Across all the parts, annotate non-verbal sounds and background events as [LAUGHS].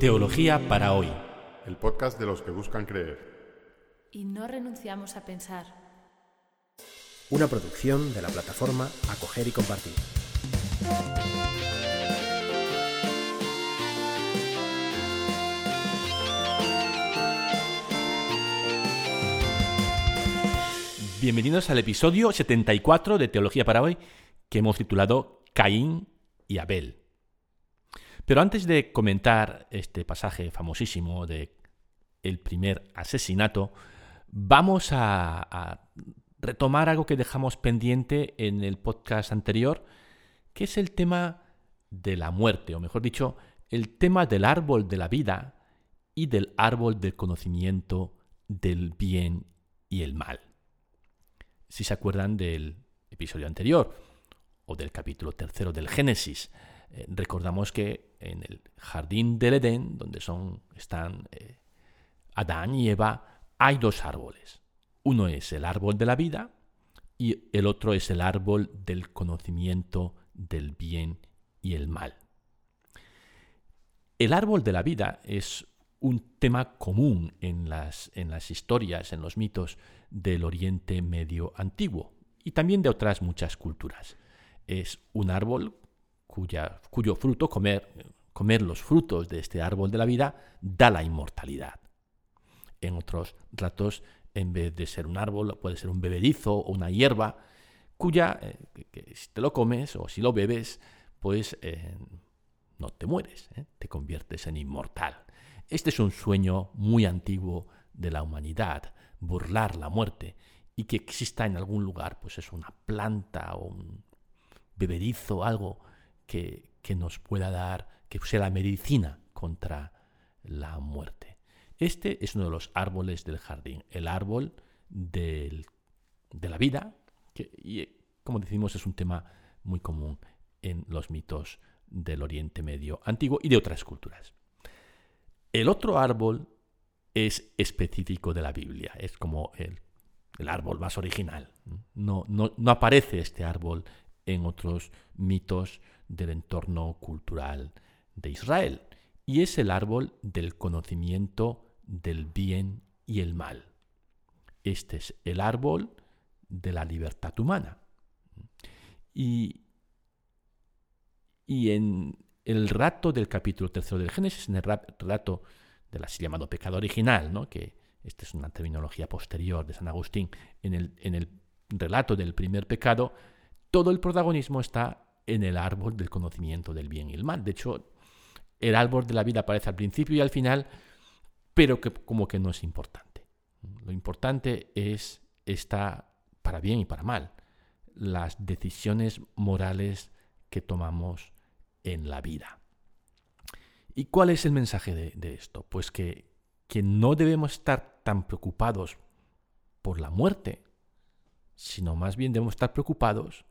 Teología para hoy. El podcast de los que buscan creer. Y no renunciamos a pensar. Una producción de la plataforma Acoger y Compartir. Bienvenidos al episodio 74 de Teología para hoy, que hemos titulado Caín y Abel. Pero antes de comentar este pasaje famosísimo de el primer asesinato, vamos a, retomar algo que dejamos pendiente en el podcast anterior, que es el tema de la muerte, o mejor dicho, el tema del árbol de la vida y del árbol del conocimiento del bien y el mal. Si se acuerdan del episodio anterior o del capítulo tercero del Génesis, eh, recordamos que en el jardín del Edén, donde son, están eh, Adán y Eva, hay dos árboles. Uno es el árbol de la vida y el otro es el árbol del conocimiento del bien y el mal. El árbol de la vida es un tema común en las, en las historias, en los mitos del Oriente Medio Antiguo y también de otras muchas culturas. Es un árbol cuya, cuyo fruto, comer, comer los frutos de este árbol de la vida, da la inmortalidad. En otros ratos, en vez de ser un árbol, puede ser un bebedizo o una hierba, cuya, eh, que, si te lo comes o si lo bebes, pues eh, no te mueres, eh, te conviertes en inmortal. Este es un sueño muy antiguo de la humanidad, burlar la muerte y que exista en algún lugar, pues es una planta o un bebedizo, algo que, que nos pueda dar, que sea la medicina contra la muerte. Este es uno de los árboles del jardín, el árbol de la vida, que, y como decimos es un tema muy común en los mitos del Oriente Medio antiguo y de otras culturas. El otro árbol es específico de la Biblia, es como el, árbol más original. No, aparece este árbol en otros mitos del entorno cultural de Israel, y es el árbol del conocimiento del bien y el mal. Este es el árbol de la libertad humana. Y, y en el rato del capítulo tercero del Génesis, en el rato del así llamado pecado original, ¿no? que esta es una terminología posterior de San Agustín, en el, en el relato del primer pecado, todo el protagonismo está en el árbol del conocimiento del bien y el mal. De hecho, el árbol de la vida aparece al principio y al final, pero que como que no es importante. Lo importante es está para bien y para mal, las decisiones morales que tomamos en la vida. ¿Y cuál es el mensaje de, esto? Pues que, que no debemos estar tan preocupados por la muerte, sino más bien debemos estar preocupados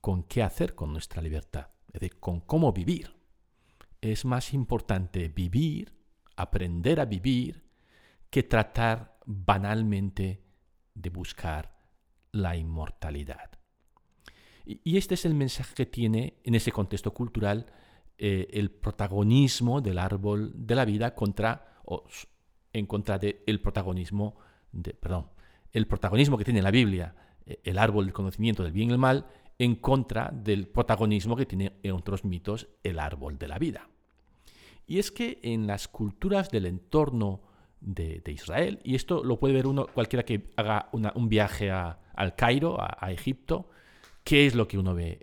con qué hacer con nuestra libertad, es decir, con cómo vivir. Es más importante vivir, aprender a vivir, que tratar banalmente de buscar la inmortalidad. Y este es el mensaje que tiene en ese contexto cultural eh, el protagonismo del árbol de la vida contra, o en contra del protagonismo, de, perdón, el protagonismo que tiene la Biblia, eh, el árbol del conocimiento del bien y el mal, en contra del protagonismo que tiene en otros mitos el árbol de la vida. Y es que en las culturas del entorno de, Israel, y esto lo puede ver uno, cualquiera que haga un viaje al Cairo, a Egipto, ¿Qué es lo que uno ve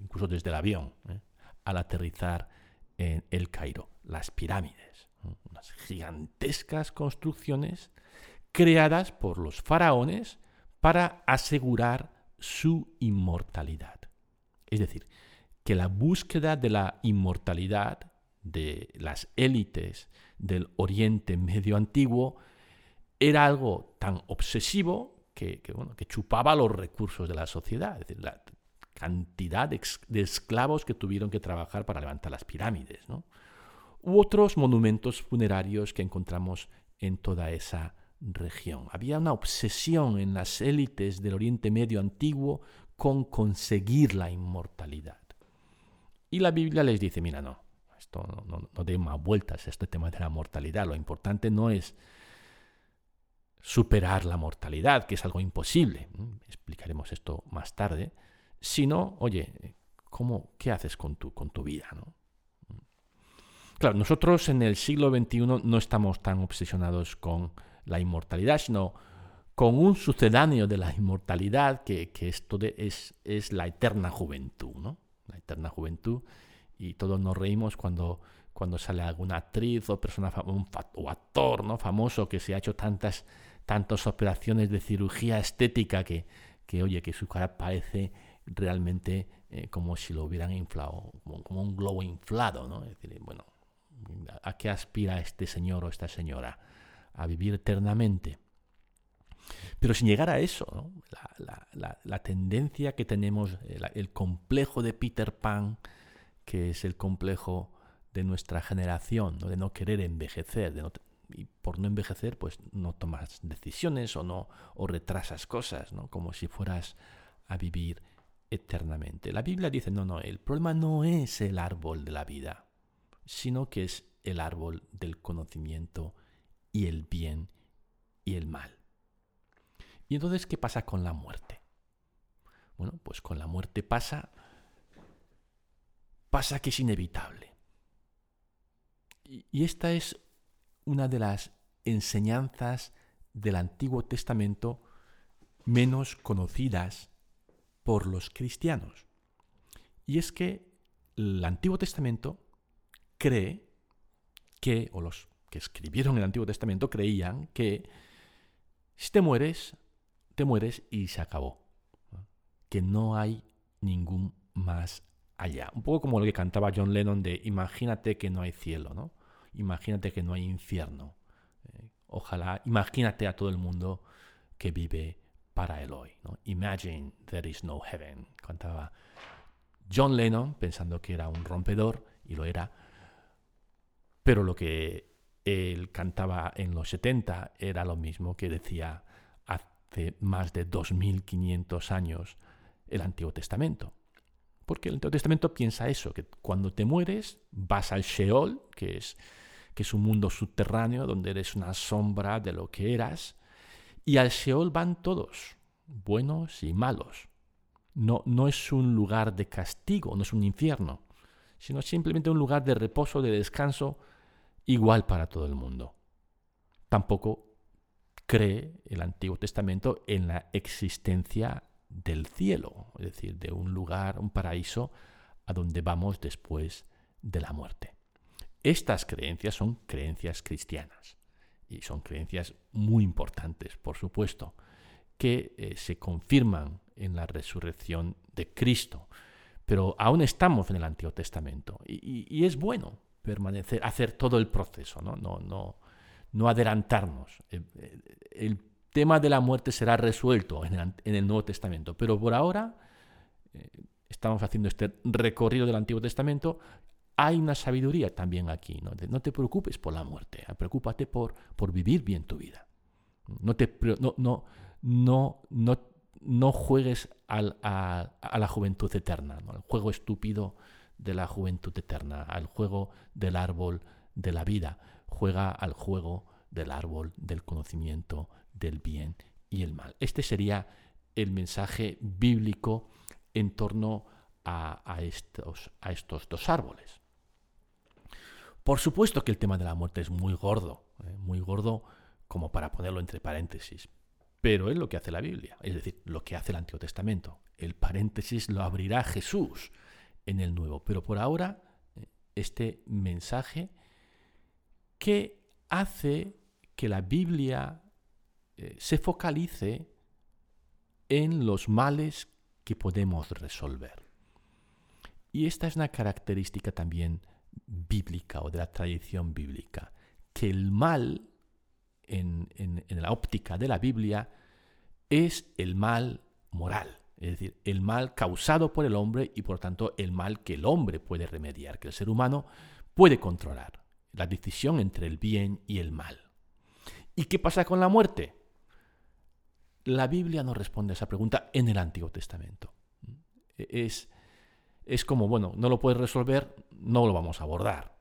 incluso desde el avión eh? al aterrizar en el Cairo? Las pirámides, unas gigantescas construcciones creadas por los faraones para asegurar su inmortalidad. Es decir, que la búsqueda de la inmortalidad de las élites del Oriente Medio Antiguo era algo tan obsesivo que, bueno, que chupaba los recursos de la sociedad, es decir, la cantidad de, esclavos que tuvieron que trabajar para levantar las pirámides, ¿no? u otros monumentos funerarios que encontramos en toda esa región. Había una obsesión en las élites del Oriente Medio antiguo con conseguir la inmortalidad. Y la Biblia les dice, mira, no, Esto no, no, dé más vueltas, este tema de la mortalidad. Lo importante no es superar la mortalidad, que es algo imposible, explicaremos esto más tarde, sino, oye, ¿cómo, ¿qué haces con tu, con tu vida? ¿no? Claro, nosotros en el siglo XXI no estamos tan obsesionados con la inmortalidad, sino con un sucedáneo de la inmortalidad, que, esto es, es, la eterna juventud, ¿no? La eterna juventud. Y todos nos reímos cuando, cuando sale alguna actriz o persona o actor ¿no? famoso que se ha hecho tantas, tantas operaciones de cirugía estética que, que oye, que su cara parece realmente eh, como si lo hubieran inflado, como, un globo inflado, ¿no? Es decir, bueno, ¿a qué aspira este señor o esta señora? A vivir eternamente. Pero sin llegar a eso, la, tendencia que tenemos, el, complejo de Peter Pan, que es el complejo de nuestra generación, de no querer envejecer, y por no envejecer, pues no tomas decisiones o no o retrasas cosas, ¿no? como si fueras a vivir eternamente. La Biblia dice, no, no, el problema no es el árbol de la vida, sino que es el árbol del conocimiento y el bien y el mal. ¿Y entonces qué pasa con la muerte? Bueno, pues con la muerte pasa pasa que es inevitable. Y esta es una de las enseñanzas del Antiguo Testamento menos conocidas por los cristianos. Y es que el Antiguo Testamento cree que, o los que escribieron el Antiguo Testamento creían que si te mueres, te mueres y se acabó. Que no hay ningún más allá. Un poco como lo que cantaba John Lennon de imagínate que no hay cielo, ¿no? Imagínate que no hay infierno. Eh, ojalá, imagínate a todo el mundo que vive para el hoy. Imagine there is no heaven. Cantaba John Lennon pensando que era un rompedor y lo era. Pero lo que él cantaba en los 70 era lo mismo que decía hace más de 2500 años el Antiguo Testamento. Porque el Antiguo Testamento piensa eso, que cuando te mueres vas al Sheol, que es, que es un mundo subterráneo donde eres una sombra de lo que eras, y al Sheol van todos, buenos y malos. No, no es un lugar de castigo, no es un infierno, sino simplemente un lugar de reposo, de descanso, igual para todo el mundo. Tampoco cree el Antiguo Testamento en la existencia del cielo, es decir, de un lugar, un paraíso, a donde vamos después de la muerte. Estas creencias son creencias cristianas y son creencias muy importantes, por supuesto, que eh, se confirman en la resurrección de Cristo. Pero aún estamos en el Antiguo Testamento y, es bueno permanecer, hacer todo el proceso, no, no, no, no adelantarnos. Eh, eh, el, tema de la muerte será resuelto en el, Nuevo Testamento, pero por ahora estamos haciendo este recorrido del Antiguo Testamento hay una sabiduría también aquí. ¿no? te preocupes por la muerte, preocúpate por, por vivir bien tu vida. No, te, no, no, no, no, juegues a, la juventud eterna, ¿no? al juego estúpido de la juventud eterna, al juego del árbol de la vida. Juega al juego del árbol del conocimiento del bien y el mal. Este sería el mensaje bíblico en torno a, estos, a estos dos árboles. Por supuesto que el tema de la muerte es muy gordo, ¿eh? muy gordo como para ponerlo entre paréntesis, pero es lo que hace la Biblia, es decir, lo que hace el Antiguo Testamento. El paréntesis lo abrirá Jesús en el Nuevo, pero por ahora eh, este mensaje que hace que la Biblia eh, se focalice en los males que podemos resolver. Y esta es una característica también bíblica o de la tradición bíblica, que el mal en, la óptica de la Biblia es el mal moral, es decir, el mal causado por el hombre y por tanto el mal que el hombre puede remediar, que el ser humano puede controlar, la decisión entre el bien y el mal. ¿Y qué pasa con la muerte? La Biblia no responde a esa pregunta en el Antiguo Testamento. Es, es como, bueno, no lo puedes resolver, no lo vamos a abordar.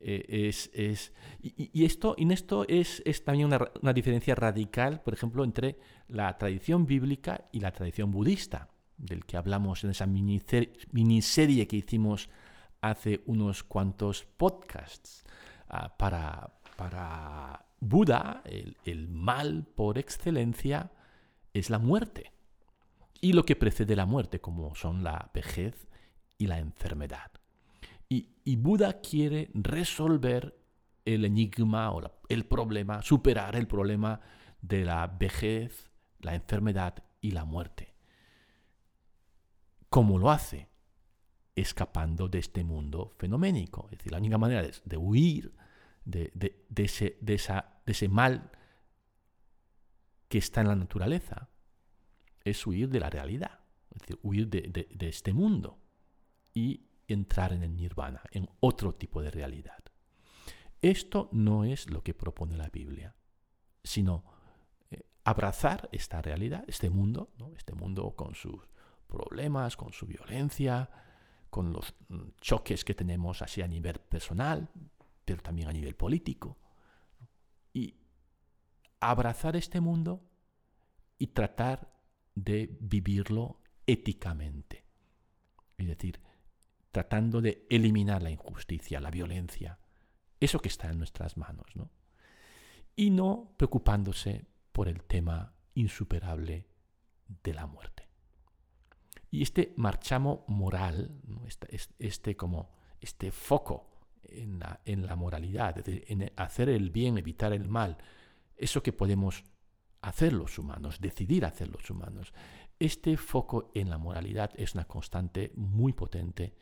Eh, es, es, y, esto, en esto es, es también una, una, diferencia radical, por ejemplo, entre la tradición bíblica y la tradición budista, del que hablamos en esa miniserie que hicimos hace unos cuantos podcasts. Ah, para, para Buda, el, el mal por excelencia es la muerte y lo que precede la muerte, como son la vejez y la enfermedad. Y, Buda quiere resolver el enigma o el problema, superar el problema de la vejez, la enfermedad y la muerte. ¿Cómo lo hace? Escapando de este mundo fenoménico. Es decir, la única manera de, huir de, esa, de ese mal que está en la naturaleza es huir de la realidad, es decir, huir de, de este mundo y entrar en el nirvana, en otro tipo de realidad. Esto no es lo que propone la Biblia, sino eh, abrazar esta realidad, este mundo, este mundo con sus problemas, con su violencia, con los mm, choques que tenemos así a nivel personal, pero también a nivel político. Y abrazar este mundo y tratar de vivirlo éticamente. Es decir, tratando de eliminar la injusticia, la violencia, eso que está en nuestras manos, ¿no? Y no preocupándose por el tema insuperable de la muerte. Y este marchamo moral, este, como este foco en la, en la moralidad, en hacer el bien, evitar el mal, eso que podemos hacer los humanos, decidir hacer los humanos, este foco en la moralidad es una constante muy potente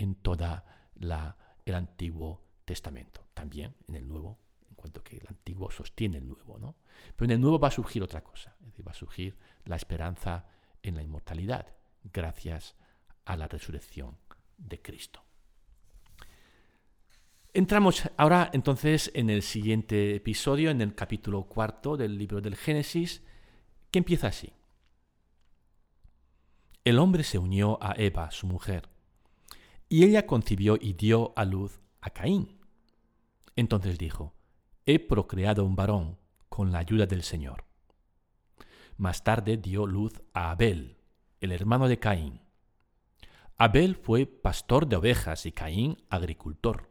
en toda el Antiguo Testamento, también en el Nuevo, en cuanto que el Antiguo sostiene el Nuevo, ¿no? Pero en el Nuevo va a surgir otra cosa, es decir, va a surgir la esperanza en la inmortalidad, gracias a la resurrección de Cristo. Entramos ahora entonces en el siguiente episodio, en el capítulo cuarto del libro del Génesis, que empieza así. El hombre se unió a Eva, su mujer, y ella concibió y dio a luz a Caín. Entonces dijo, He procreado un varón con la ayuda del Señor. Más tarde dio luz a Abel, el hermano de Caín. Abel fue pastor de ovejas y Caín agricultor.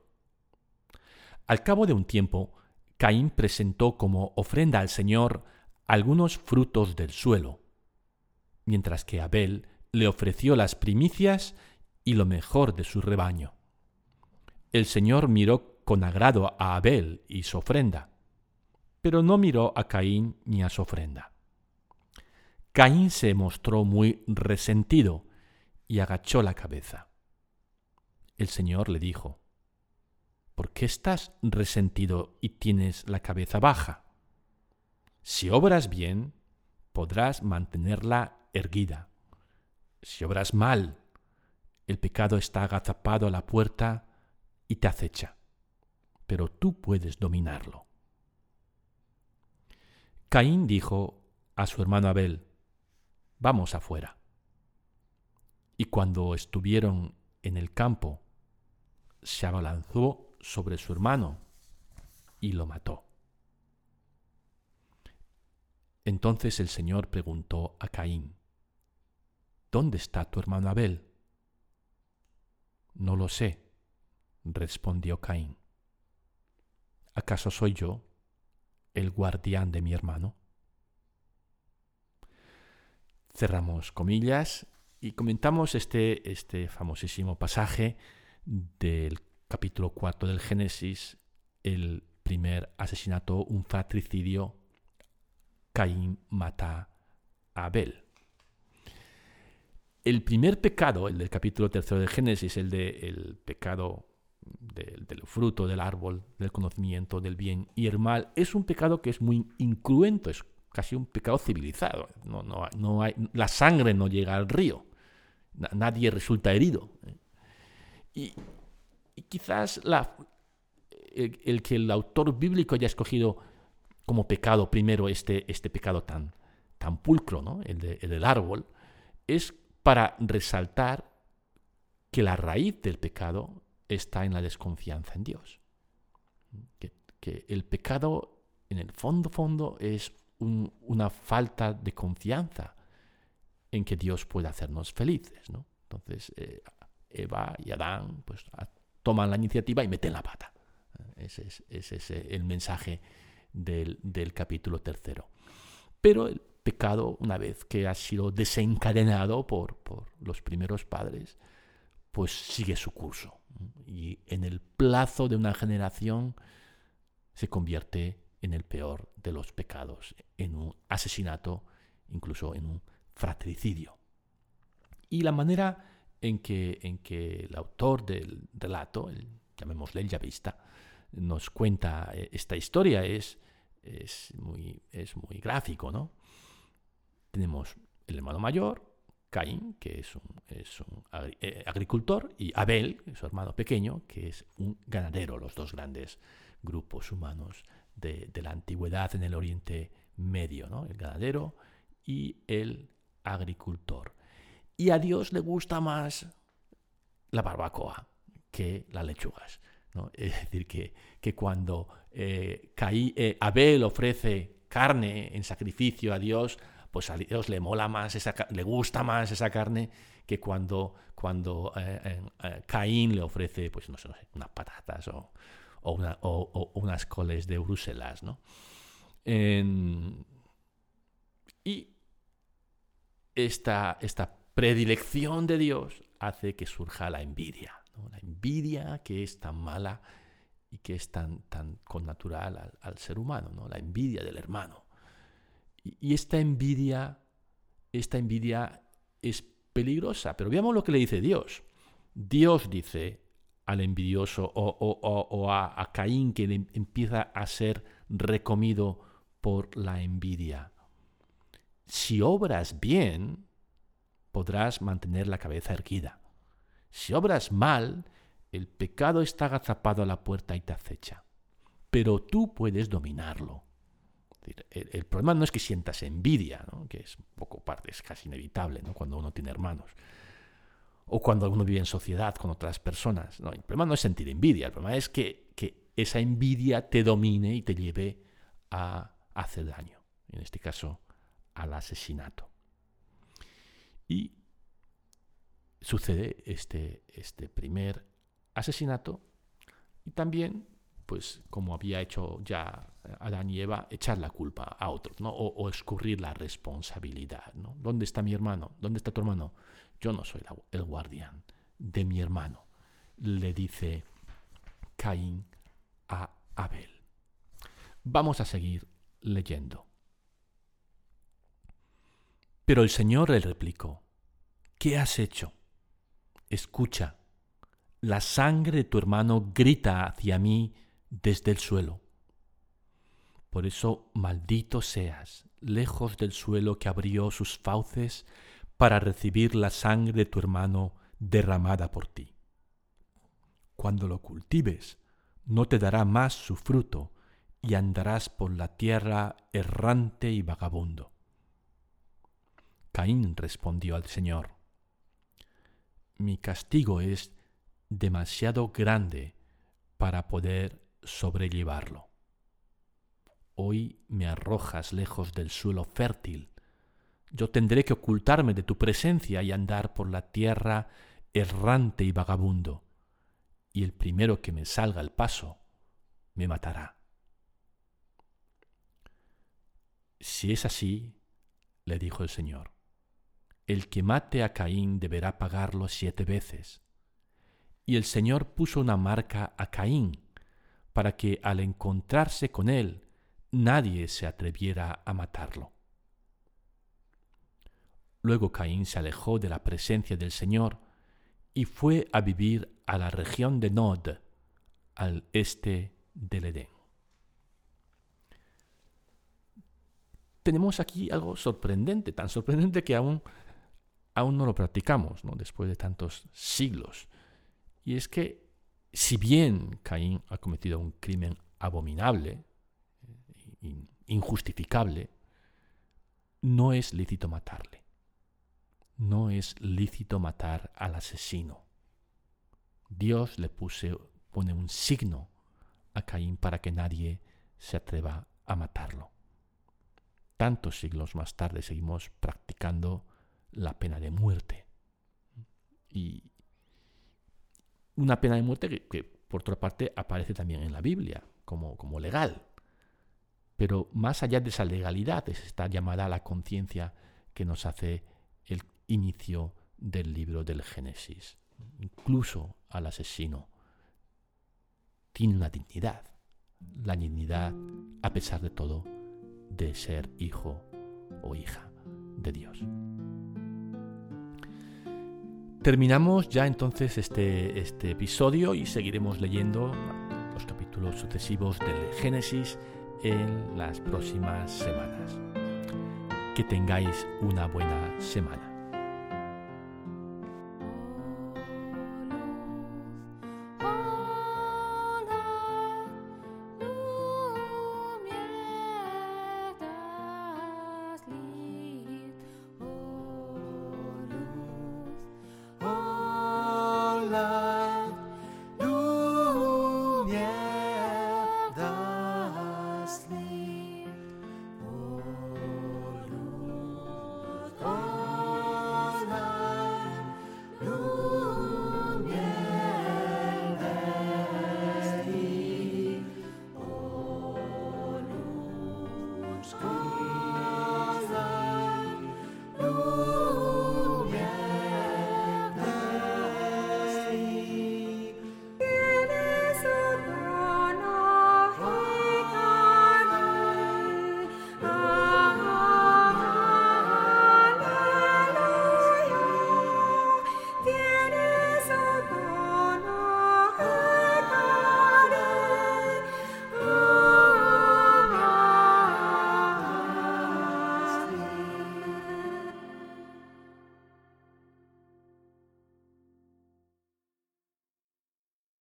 Al cabo de un tiempo, Caín presentó como ofrenda al Señor algunos frutos del suelo, mientras que Abel le ofreció las primicias y lo mejor de su rebaño. El Señor miró con agrado a Abel y su ofrenda, pero no miró a Caín ni a su ofrenda. Caín se mostró muy resentido y agachó la cabeza. El Señor le dijo, ¿Por qué estás resentido y tienes la cabeza baja? Si obras bien, podrás mantenerla erguida. Si obras mal, el pecado está agazapado a la puerta y te acecha, pero tú puedes dominarlo. Caín dijo a su hermano Abel, vamos afuera. Y cuando estuvieron en el campo, se abalanzó sobre su hermano y lo mató. Entonces el Señor preguntó a Caín, ¿Dónde está tu hermano Abel? No lo sé, respondió Caín. ¿Acaso soy yo el guardián de mi hermano? Cerramos comillas y comentamos este, este famosísimo pasaje del capítulo 4 del Génesis, el primer asesinato, un fratricidio, Caín mata a Abel el primer pecado, el del capítulo tercero de Génesis, el del pecado del, fruto del árbol, del conocimiento del bien y el mal, es un pecado que es muy incruento, es casi un pecado civilizado. No, no, hay, la sangre no llega al río, nadie resulta herido. Y, quizás el, que el autor bíblico haya escogido como pecado primero este, este pecado tan, tan pulcro, ¿no? el del árbol, es para resaltar que la raíz del pecado está en la desconfianza en Dios. que, el pecado en el fondo, fondo es una falta de confianza en que Dios puede hacernos felices. ¿no? Entonces, eh, Eva y Adán pues, toman la iniciativa y meten la pata. Ese es, el mensaje del, del, capítulo tercero. Pero el pecado, una vez que ha sido desencadenado por, por los primeros padres, pues sigue su curso. Y en el plazo de una generación se convierte en el peor de los pecados, en un asesinato, incluso en un fratricidio. Y la manera en que, en que el autor del relato, el, llamémosle el llavista, nos cuenta eh, esta historia es, es, muy, es muy gráfico, ¿no? Tenemos el hermano mayor, Caín, que es un, eh, agricultor, y Abel, su hermano pequeño, que es un ganadero, los dos grandes grupos humanos de, la antigüedad en el Oriente Medio, ¿no? el ganadero y el agricultor. Y a Dios le gusta más la barbacoa que las lechugas. ¿no? [LAUGHS] Es decir, que, que cuando eh, eh, Abel ofrece carne en sacrificio a Dios, pues a Dios le mola más, esa, le gusta más esa carne que cuando, cuando eh, Caín le ofrece, pues no sé, unas patatas o, o, unas coles de Bruselas. ¿no? y esta, esta predilección de Dios hace que surja la envidia, la envidia que es tan mala y que es tan, tan connatural al, ser humano, ¿no? la envidia del hermano. Y, esta envidia, esta envidia es peligrosa, pero veamos lo que le dice Dios. Dios dice, al envidioso o, a, Caín que empieza a ser recomido por la envidia. Si obras bien, podrás mantener la cabeza erguida. Si obras mal, el pecado está agazapado a la puerta y te acecha. Pero tú puedes dominarlo. El, problema no es que sientas envidia, que es un poco parte, es casi inevitable cuando uno tiene hermanos o cuando uno vive en sociedad con otras personas. No, el problema no es sentir envidia, el problema es que, que esa envidia te domine y te lleve a hacer daño, en este caso al asesinato. Y sucede este, este primer asesinato y también, pues como había hecho ya Adán y Eva, echar la culpa a otros, ¿no? o, escurrir la responsabilidad. ¿no? ¿Dónde está mi hermano? ¿Dónde está tu hermano? Yo no soy el guardián de mi hermano, le dice Caín a Abel. Vamos a seguir leyendo. Pero el Señor le replicó, ¿qué has hecho? Escucha, la sangre de tu hermano grita hacia mí desde el suelo. Por eso maldito seas, lejos del suelo que abrió sus fauces para recibir la sangre de tu hermano derramada por ti. Cuando lo cultives, no te dará más su fruto, y andarás por la tierra errante y vagabundo. Caín respondió al Señor, Mi castigo es demasiado grande para poder sobrellevarlo. Hoy me arrojas lejos del suelo fértil, yo tendré que ocultarme de tu presencia y andar por la tierra errante y vagabundo, y el primero que me salga al paso me matará. Si es así, le dijo el Señor, el que mate a Caín deberá pagarlo siete veces. Y el Señor puso una marca a Caín, para que al encontrarse con él nadie se atreviera a matarlo. Luego Caín se alejó de la presencia del Señor y fue a vivir a la región de Nod, al este del Edén. Tenemos aquí algo sorprendente, tan sorprendente que aún, aún no lo practicamos, ¿no? después de tantos siglos. Y es que si bien Caín ha cometido un crimen abominable, eh, injustificable, no es lícito matarle no es lícito matar al asesino. Dios le pone un signo a Caín para que nadie se atreva a matarlo. Tantos siglos más tarde seguimos practicando la pena de muerte. Y una pena de muerte que, por otra parte aparece también en la Biblia como, como legal. Pero más allá de esa legalidad es esta llamada a la conciencia que nos hace el inicio del libro del Génesis. Incluso al asesino tiene una dignidad. La dignidad, a pesar de todo, de ser hijo o hija de Dios. Terminamos ya entonces este, este episodio y seguiremos leyendo los capítulos sucesivos del Génesis en las próximas semanas. Que tengáis una buena semana. school.